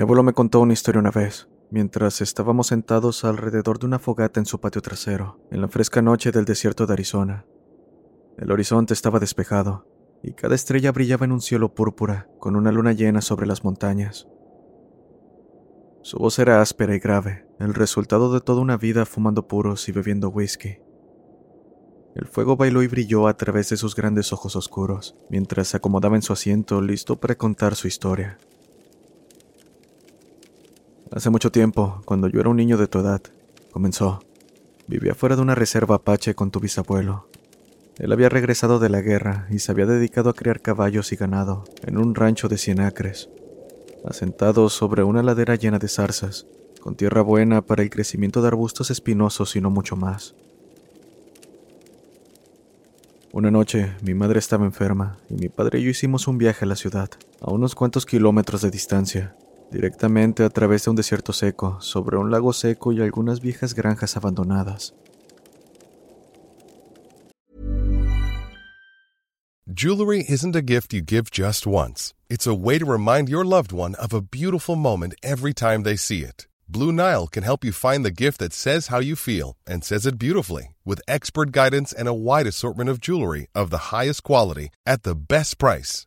Mi abuelo me contó una historia una vez, mientras estábamos sentados alrededor de una fogata en su patio trasero, en la fresca noche del desierto de Arizona. El horizonte estaba despejado, y cada estrella brillaba en un cielo púrpura, con una luna llena sobre las montañas. Su voz era áspera y grave, el resultado de toda una vida fumando puros y bebiendo whisky. El fuego bailó y brilló a través de sus grandes ojos oscuros, mientras se acomodaba en su asiento listo para contar su historia. Hace mucho tiempo, cuando yo era un niño de tu edad, comenzó. Vivía fuera de una reserva apache con tu bisabuelo. Él había regresado de la guerra y se había dedicado a criar caballos y ganado en un rancho de cien acres, asentado sobre una ladera llena de zarzas, con tierra buena para el crecimiento de arbustos espinosos y no mucho más. Una noche, mi madre estaba enferma y mi padre y yo hicimos un viaje a la ciudad, a unos cuantos kilómetros de distancia, directamente a través de un desierto seco, sobre un lago seco y algunas viejas granjas abandonadas. Jewelry isn't a gift you give just once. It's a way to remind your loved one of a beautiful moment every time they see it. Blue Nile can help you find the gift that says how you feel and says it beautifully with expert guidance and a wide assortment of jewelry of the highest quality at the best price.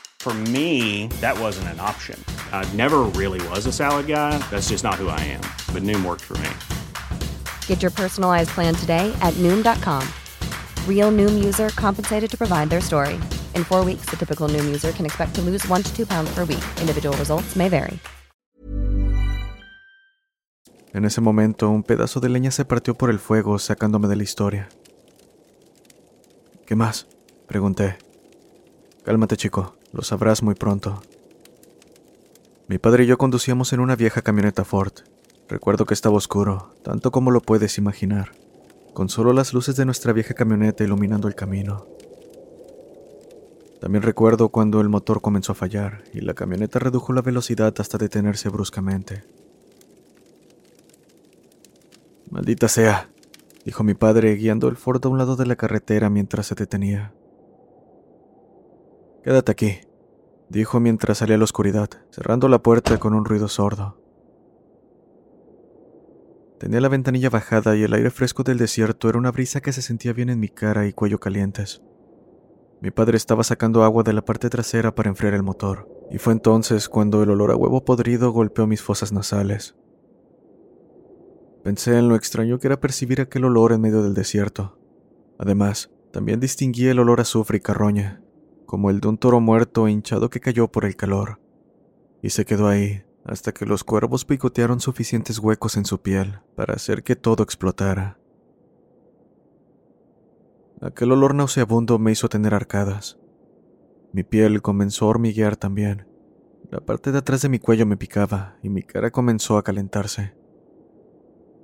For me, that wasn't an option. I never really was a salad guy. That's just not who I am. But Noom worked for me. Get your personalized plan today at Noom.com. Real Noom user compensated to provide their story. In four weeks, the typical Noom user can expect to lose one to two pounds per week. Individual results may vary. En ese momento, un pedazo de leña se partió por el fuego, sacándome de la historia. ¿Qué más? Pregunté. Cálmate, chico. Lo sabrás muy pronto. Mi padre y yo conducíamos en una vieja camioneta Ford. Recuerdo que estaba oscuro, tanto como lo puedes imaginar, con solo las luces de nuestra vieja camioneta iluminando el camino. También recuerdo cuando el motor comenzó a fallar y la camioneta redujo la velocidad hasta detenerse bruscamente. Maldita sea, dijo mi padre guiando el Ford a un lado de la carretera mientras se detenía. Quédate aquí, dijo mientras salía a la oscuridad, cerrando la puerta con un ruido sordo. Tenía la ventanilla bajada y el aire fresco del desierto era una brisa que se sentía bien en mi cara y cuello calientes. Mi padre estaba sacando agua de la parte trasera para enfriar el motor, y fue entonces cuando el olor a huevo podrido golpeó mis fosas nasales. Pensé en lo extraño que era percibir aquel olor en medio del desierto. Además, también distinguí el olor a azufre y carroña, como el de un toro muerto hinchado que cayó por el calor. Y se quedó ahí hasta que los cuervos picotearon suficientes huecos en su piel para hacer que todo explotara. Aquel olor nauseabundo me hizo tener arcadas. Mi piel comenzó a hormiguear también. La parte de atrás de mi cuello me picaba y mi cara comenzó a calentarse.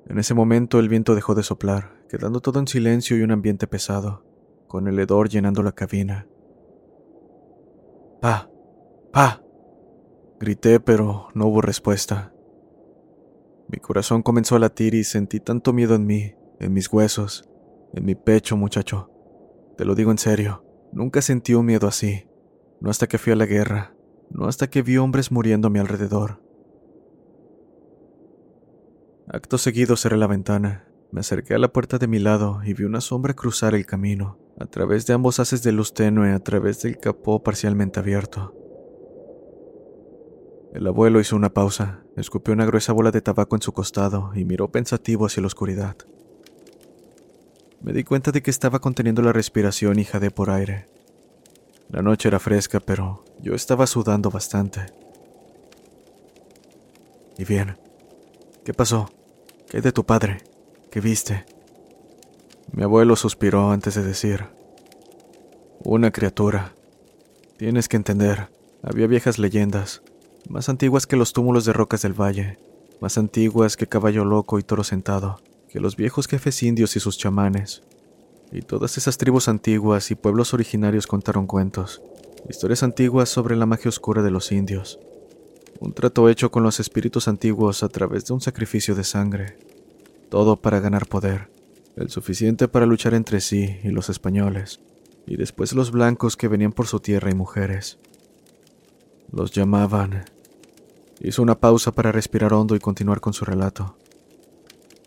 En ese momento el viento dejó de soplar, quedando todo en silencio y un ambiente pesado, con el hedor llenando la cabina. ¡Pa! ¡Pa! Grité, pero no hubo respuesta. Mi corazón comenzó a latir y sentí tanto miedo en mí, en mis huesos, en mi pecho, muchacho. Te lo digo en serio, nunca sentí un miedo así, no hasta que fui a la guerra, no hasta que vi hombres muriendo a mi alrededor. Acto seguido cerré la ventana Me acerqué a la puerta de mi lado y vi una sombra cruzar el camino, a través de ambos haces de luz tenue, a través del capó parcialmente abierto. El abuelo hizo una pausa, escupió una gruesa bola de tabaco en su costado y miró pensativo hacia la oscuridad. Me di cuenta de que estaba conteniendo la respiración y jadé por aire. La noche era fresca, pero yo estaba sudando bastante. Y bien, ¿qué pasó? ¿Qué de tu padre? ¿Qué viste? Mi abuelo suspiró antes de decir, una criatura. Tienes que entender, había viejas leyendas, más antiguas que los túmulos de rocas del valle, más antiguas que caballo loco y toro sentado, que los viejos jefes indios y sus chamanes. Y todas esas tribus antiguas y pueblos originarios contaron cuentos, historias antiguas sobre la magia oscura de los indios. Un trato hecho con los espíritus antiguos a través de un sacrificio de sangre. Todo para ganar poder, el suficiente para luchar entre sí y los españoles, y después los blancos que venían por su tierra y mujeres. Los llamaban Hizo una pausa para respirar hondo y continuar con su relato.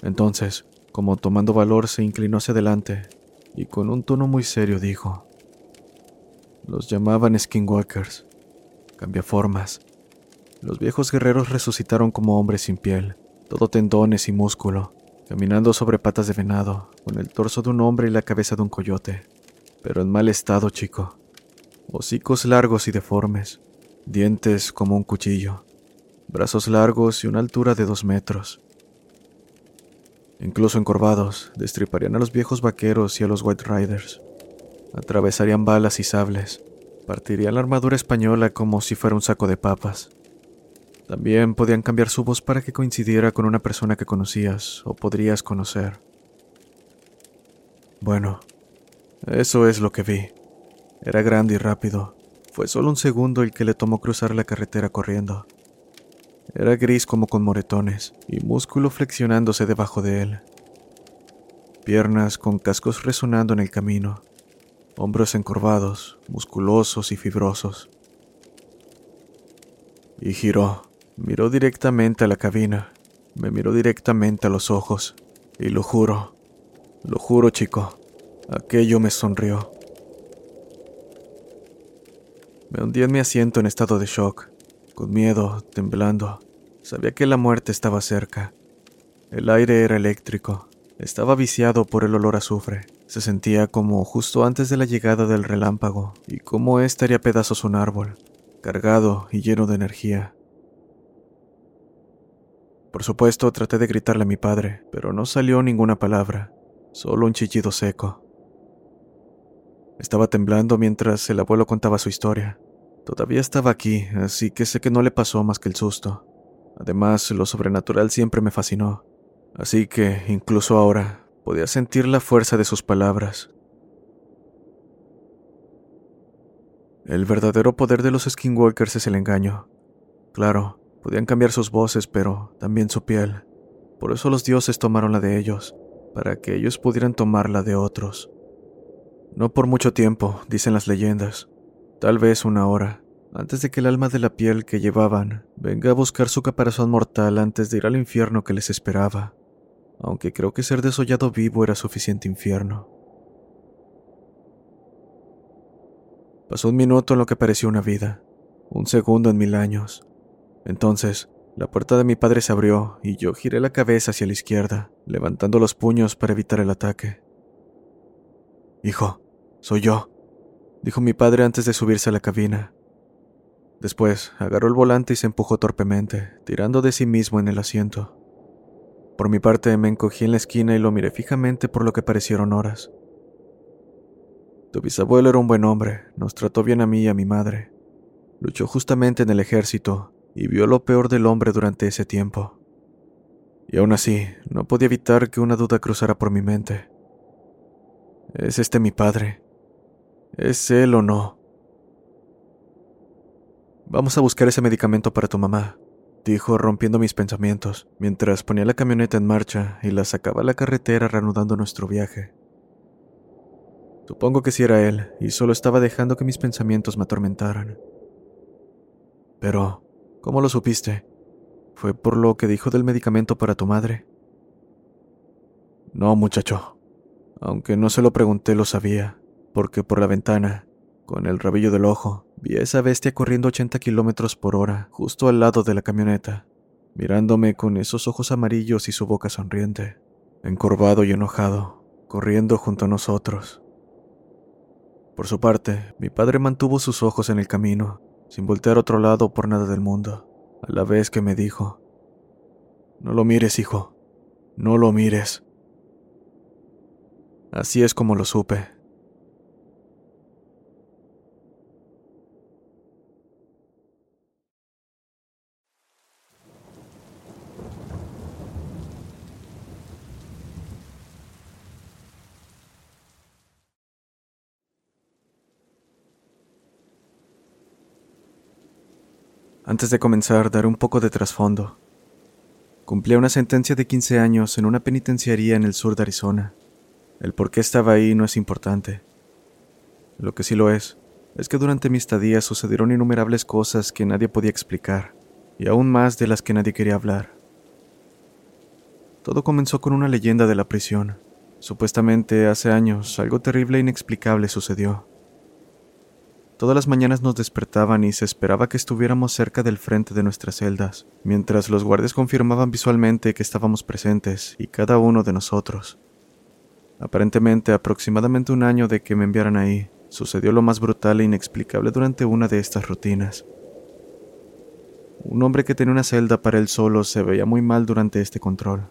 Entonces, como tomando valor, se inclinó hacia adelante y con un tono muy serio dijo, los llamaban skinwalkers, cambiaformas. Los viejos guerreros resucitaron como hombres sin piel, todo tendones y músculo, caminando sobre patas de venado, con el torso de un hombre y la cabeza de un coyote, pero en mal estado, chico. Hocicos largos y deformes, dientes como un cuchillo, brazos largos y una altura de dos metros. Incluso encorvados, destriparían a los viejos vaqueros y a los White Riders. Atravesarían balas y sables, partirían la armadura española como si fuera un saco de papas. También podían cambiar su voz para que coincidiera con una persona que conocías o podrías conocer. Bueno, eso es lo que vi. Era grande y rápido. Fue solo un segundo el que le tomó cruzar la carretera corriendo. Era gris como con moretones y músculo flexionándose debajo de él. Piernas con cascos resonando en el camino, hombros encorvados, musculosos y fibrosos. Y giró, miró directamente a la cabina, me miró directamente a los ojos, y lo juro, lo juro chico, aquello me sonrió. Me hundí en mi asiento en estado de shock con miedo, temblando. Sabía que la muerte estaba cerca. El aire era eléctrico. Estaba viciado por el olor a azufre. Se sentía como justo antes de la llegada del relámpago y como éste haría pedazos un árbol, cargado y lleno de energía. Por supuesto, traté de gritarle a mi padre, pero no salió ninguna palabra, solo un chillido seco. Estaba temblando mientras el abuelo contaba su historia. Todavía estaba aquí, así que sé que no le pasó más que el susto. Además, lo sobrenatural siempre me fascinó, así que, incluso ahora, podía sentir la fuerza de sus palabras. El verdadero poder de los skinwalkers es el engaño. Claro, podían cambiar sus voces, pero también su piel. Por eso los dioses tomaron la de ellos, para que ellos pudieran tomar la de otros. No por mucho tiempo, dicen las leyendas, Tal vez una hora, antes de que el alma de la piel que llevaban venga a buscar su caparazón mortal antes de ir al infierno que les esperaba, aunque creo que ser desollado vivo era suficiente infierno. Pasó un minuto en lo que pareció una vida, un segundo en mil años. Entonces, la puerta de mi padre se abrió y yo giré la cabeza hacia la izquierda, levantando los puños para evitar el ataque. Hijo, soy yo, dijo mi padre antes de subirse a la cabina. Después agarró el volante y se empujó torpemente, tirando de sí mismo en el asiento. Por mi parte me encogí en la esquina y lo miré fijamente por lo que parecieron horas. Tu bisabuelo era un buen hombre, nos trató bien a mí y a mi madre. Luchó justamente en el ejército y vio lo peor del hombre durante ese tiempo. Y aún así, no podía evitar que una duda cruzara por mi mente. ¿Es este mi padre? ¿Es él o no? Vamos a buscar ese medicamento para tu mamá, dijo rompiendo mis pensamientos, mientras ponía la camioneta en marcha y la sacaba a la carretera reanudando nuestro viaje. Supongo que sí era él, y solo estaba dejando que mis pensamientos me atormentaran. Pero, ¿cómo lo supiste? ¿Fue por lo que dijo del medicamento para tu madre? No, muchacho. Aunque no se lo pregunté, lo sabía, porque por la ventana, con el rabillo del ojo, vi a esa bestia corriendo 80 kilómetros por hora, justo al lado de la camioneta, mirándome con esos ojos amarillos y su boca sonriente, encorvado y enojado, corriendo junto a nosotros. Por su parte, mi padre mantuvo sus ojos en el camino, sin voltear a otro lado por nada del mundo, a la vez que me dijo, No lo mires, hijo, no lo mires. Así es como lo supe. Antes de comenzar, daré un poco de trasfondo. Cumplí una sentencia de 15 años en una penitenciaría en el sur de Arizona. El por qué estaba ahí no es importante. Lo que sí lo es, es que durante mi estadía sucedieron innumerables cosas que nadie podía explicar, y aún más de las que nadie quería hablar. Todo comenzó con una leyenda de la prisión. Supuestamente hace años algo terrible e inexplicable sucedió. Todas las mañanas nos despertaban y se esperaba que estuviéramos cerca del frente de nuestras celdas, mientras los guardias confirmaban visualmente que estábamos presentes y cada uno de nosotros. Aparentemente, aproximadamente un año de que me enviaran ahí, sucedió lo más brutal e inexplicable durante una de estas rutinas. Un hombre que tenía una celda para él solo se veía muy mal durante este control.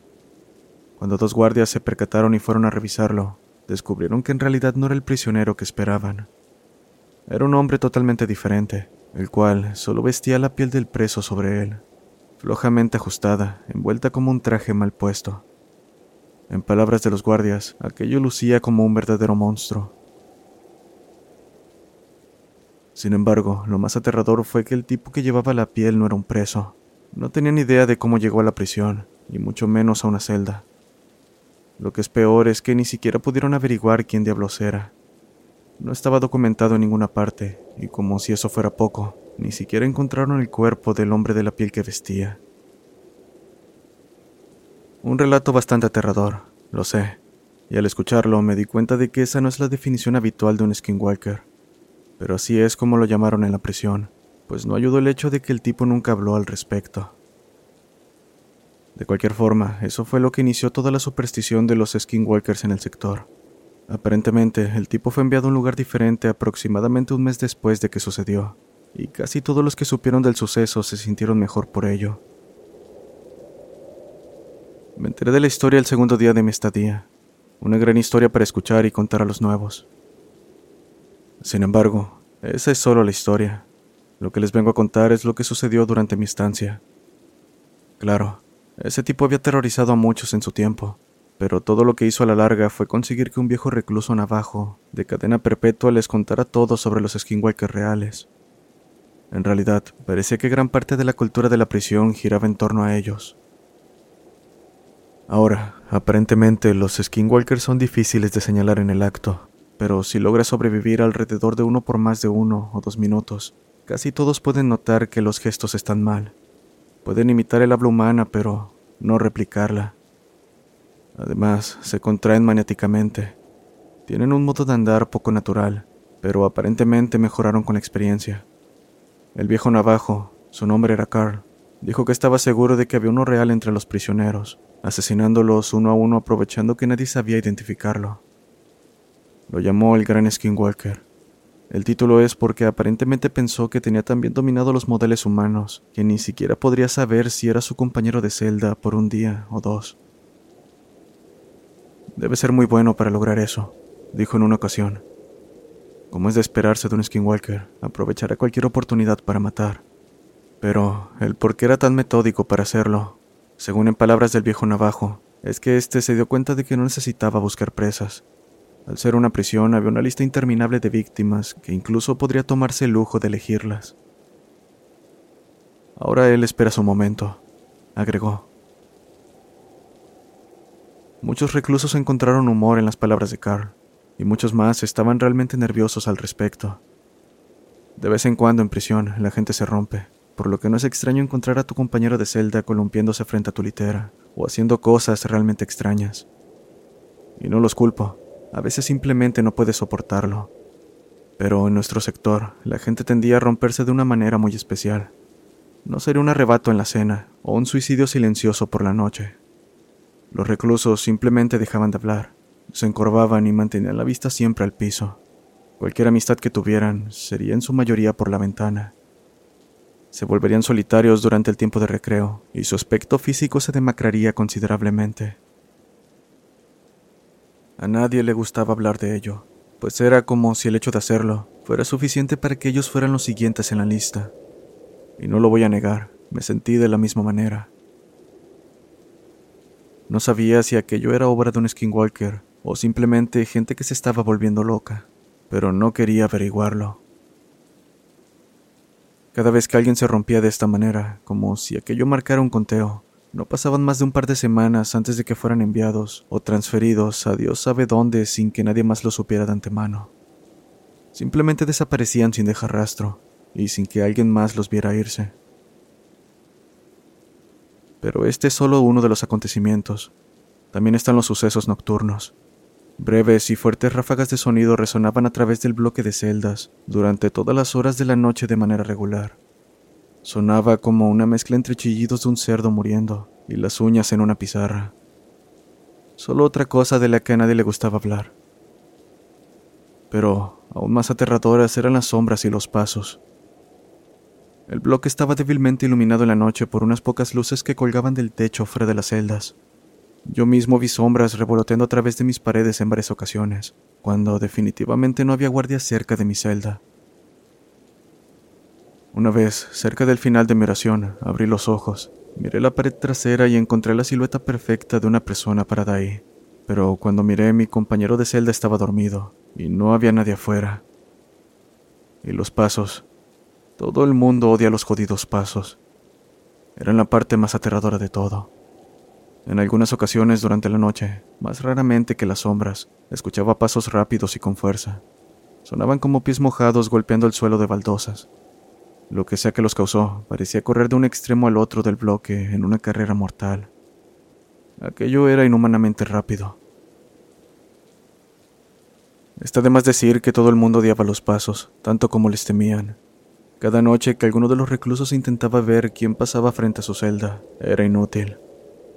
Cuando dos guardias se percataron y fueron a revisarlo, descubrieron que en realidad no era el prisionero que esperaban. Era un hombre totalmente diferente, el cual solo vestía la piel del preso sobre él, flojamente ajustada, envuelta como un traje mal puesto. En palabras de los guardias, aquello lucía como un verdadero monstruo. Sin embargo, lo más aterrador fue que el tipo que llevaba la piel no era un preso. No tenía idea de cómo llegó a la prisión, y mucho menos a una celda. Lo que es peor es que ni siquiera pudieron averiguar quién diablos era. No estaba documentado en ninguna parte, y como si eso fuera poco, ni siquiera encontraron el cuerpo del hombre de la piel que vestía. Un relato bastante aterrador, lo sé, y al escucharlo me di cuenta de que esa no es la definición habitual de un skinwalker. Pero así es como lo llamaron en la prisión, pues no ayudó el hecho de que el tipo nunca habló al respecto. De cualquier forma, eso fue lo que inició toda la superstición de los skinwalkers en el sector. Aparentemente, el tipo fue enviado a un lugar diferente aproximadamente un mes después de que sucedió, y casi todos los que supieron del suceso se sintieron mejor por ello. Me enteré de la historia el segundo día de mi estadía. Una gran historia para escuchar y contar a los nuevos. Sin embargo, esa es solo la historia. Lo que les vengo a contar es lo que sucedió durante mi estancia. Claro, ese tipo había aterrorizado a muchos en su tiempo, pero todo lo que hizo a la larga fue conseguir que un viejo recluso navajo, de cadena perpetua, les contara todo sobre los skinwalkers reales. En realidad, parecía que gran parte de la cultura de la prisión giraba en torno a ellos. Ahora, aparentemente los skinwalkers son difíciles de señalar en el acto, pero si logras sobrevivir alrededor de uno por más de uno o dos minutos, casi todos pueden notar que los gestos están mal. Pueden imitar el habla humana, pero no replicarla. Además, se contraen maniáticamente. Tienen un modo de andar poco natural, pero aparentemente mejoraron con la experiencia. El viejo navajo, su nombre era Carl, dijo que estaba seguro de que había uno real entre los prisioneros, asesinándolos uno a uno aprovechando que nadie sabía identificarlo. Lo llamó el Gran Skinwalker. El título es porque aparentemente pensó que tenía tan bien dominado los modelos humanos que ni siquiera podría saber si era su compañero de celda por un día o dos. Debe ser muy bueno para lograr eso, dijo en una ocasión. Como es de esperarse de un skinwalker, aprovechará cualquier oportunidad para matar. Pero el por qué era tan metódico para hacerlo según en palabras del viejo navajo, es que éste se dio cuenta de que no necesitaba buscar presas. Al ser una prisión había una lista interminable de víctimas que incluso podría tomarse el lujo de elegirlas. Ahora él espera su momento, agregó. Muchos reclusos encontraron humor en las palabras de Carl, y muchos más estaban realmente nerviosos al respecto. De vez en cuando en prisión la gente se rompe, por lo que no es extraño encontrar a tu compañero de celda columpiéndose frente a tu litera o haciendo cosas realmente extrañas. Y no los culpo, a veces simplemente no puedes soportarlo. Pero en nuestro sector, la gente tendía a romperse de una manera muy especial. No sería un arrebato en la cena o un suicidio silencioso por la noche. Los reclusos simplemente dejaban de hablar, se encorvaban y mantenían la vista siempre al piso. Cualquier amistad que tuvieran sería en su mayoría por la ventana. Se volverían solitarios durante el tiempo de recreo y su aspecto físico se demacraría considerablemente. A nadie le gustaba hablar de ello, pues era como si el hecho de hacerlo fuera suficiente para que ellos fueran los siguientes en la lista. Y no lo voy a negar, me sentí de la misma manera. No sabía si aquello era obra de un skinwalker o simplemente gente que se estaba volviendo loca, pero no quería averiguarlo. Cada vez que alguien se rompía de esta manera, como si aquello marcara un conteo, no pasaban más de un par de semanas antes de que fueran enviados o transferidos a Dios sabe dónde sin que nadie más lo supiera de antemano. Simplemente desaparecían sin dejar rastro y sin que alguien más los viera irse. Pero este es solo uno de los acontecimientos. También están los sucesos nocturnos. Breves y fuertes ráfagas de sonido resonaban a través del bloque de celdas durante todas las horas de la noche de manera regular. Sonaba como una mezcla entre chillidos de un cerdo muriendo y las uñas en una pizarra. Solo otra cosa de la que a nadie le gustaba hablar. Pero aún más aterradoras eran las sombras y los pasos. El bloque estaba débilmente iluminado en la noche por unas pocas luces que colgaban del techo fuera de las celdas. Yo mismo vi sombras revoloteando a través de mis paredes en varias ocasiones, cuando definitivamente no había guardia cerca de mi celda. Una vez, cerca del final de mi oración, abrí los ojos, miré la pared trasera y encontré la silueta perfecta de una persona parada ahí. Pero cuando miré, mi compañero de celda estaba dormido, y no había nadie afuera. Y los pasos, todo el mundo odia los jodidos pasos. Eran la parte más aterradora de todo. En algunas ocasiones durante la noche, más raramente que las sombras, escuchaba pasos rápidos y con fuerza. Sonaban como pies mojados golpeando el suelo de baldosas. Lo que sea que los causó, parecía correr de un extremo al otro del bloque en una carrera mortal. Aquello era inhumanamente rápido. Está de más decir que todo el mundo odiaba los pasos, tanto como les temían, cada noche que alguno de los reclusos intentaba ver quién pasaba frente a su celda, era inútil,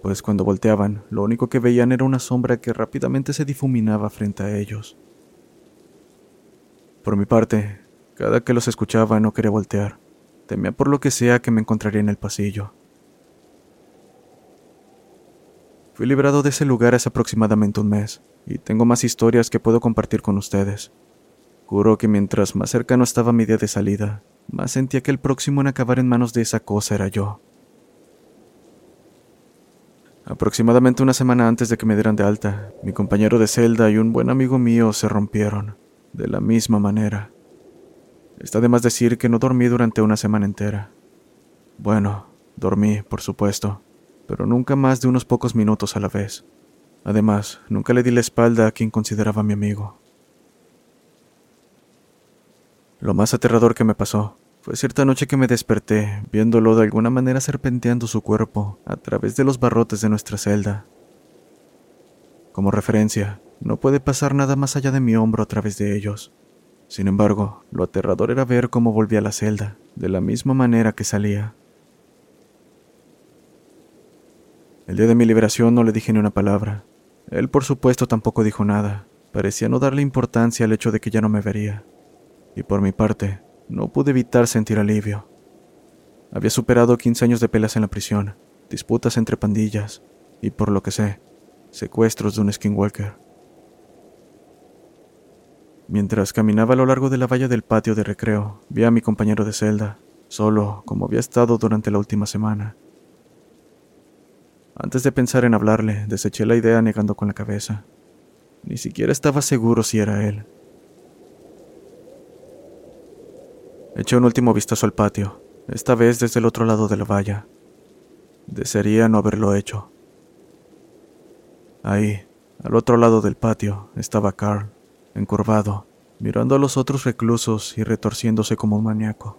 pues cuando volteaban, lo único que veían era una sombra que rápidamente se difuminaba frente a ellos. Por mi parte, cada que los escuchaba no quería voltear, temía por lo que sea que me encontraría en el pasillo. Fui librado de ese lugar hace aproximadamente un mes, y tengo más historias que puedo compartir con ustedes. Juro que mientras más cercano estaba mi día de salida, más sentía que el próximo en acabar en manos de esa cosa era yo. Aproximadamente una semana antes de que me dieran de alta, mi compañero de celda y un buen amigo mío se rompieron, de la misma manera. Está de más decir que no dormí durante una semana entera. Bueno, dormí, por supuesto, pero nunca más de unos pocos minutos a la vez. Además, nunca le di la espalda a quien consideraba mi amigo. Lo más aterrador que me pasó fue cierta noche que me desperté, viéndolo de alguna manera serpenteando su cuerpo a través de los barrotes de nuestra celda. Como referencia, no puede pasar nada más allá de mi hombro a través de ellos. Sin embargo, lo aterrador era ver cómo volvía a la celda, de la misma manera que salía. El día de mi liberación no le dije ni una palabra. Él, por supuesto, tampoco dijo nada. Parecía no darle importancia al hecho de que ya no me vería y por mi parte, no pude evitar sentir alivio. Había superado 15 años de pelas en la prisión, disputas entre pandillas y, por lo que sé, secuestros de un skinwalker. Mientras caminaba a lo largo de la valla del patio de recreo, vi a mi compañero de celda, solo como había estado durante la última semana. Antes de pensar en hablarle, deseché la idea negando con la cabeza. Ni siquiera estaba seguro si era él. Eché un último vistazo al patio, esta vez desde el otro lado de la valla. Desearía no haberlo hecho. Ahí, al otro lado del patio, estaba Carl, encorvado, mirando a los otros reclusos y retorciéndose como un maníaco.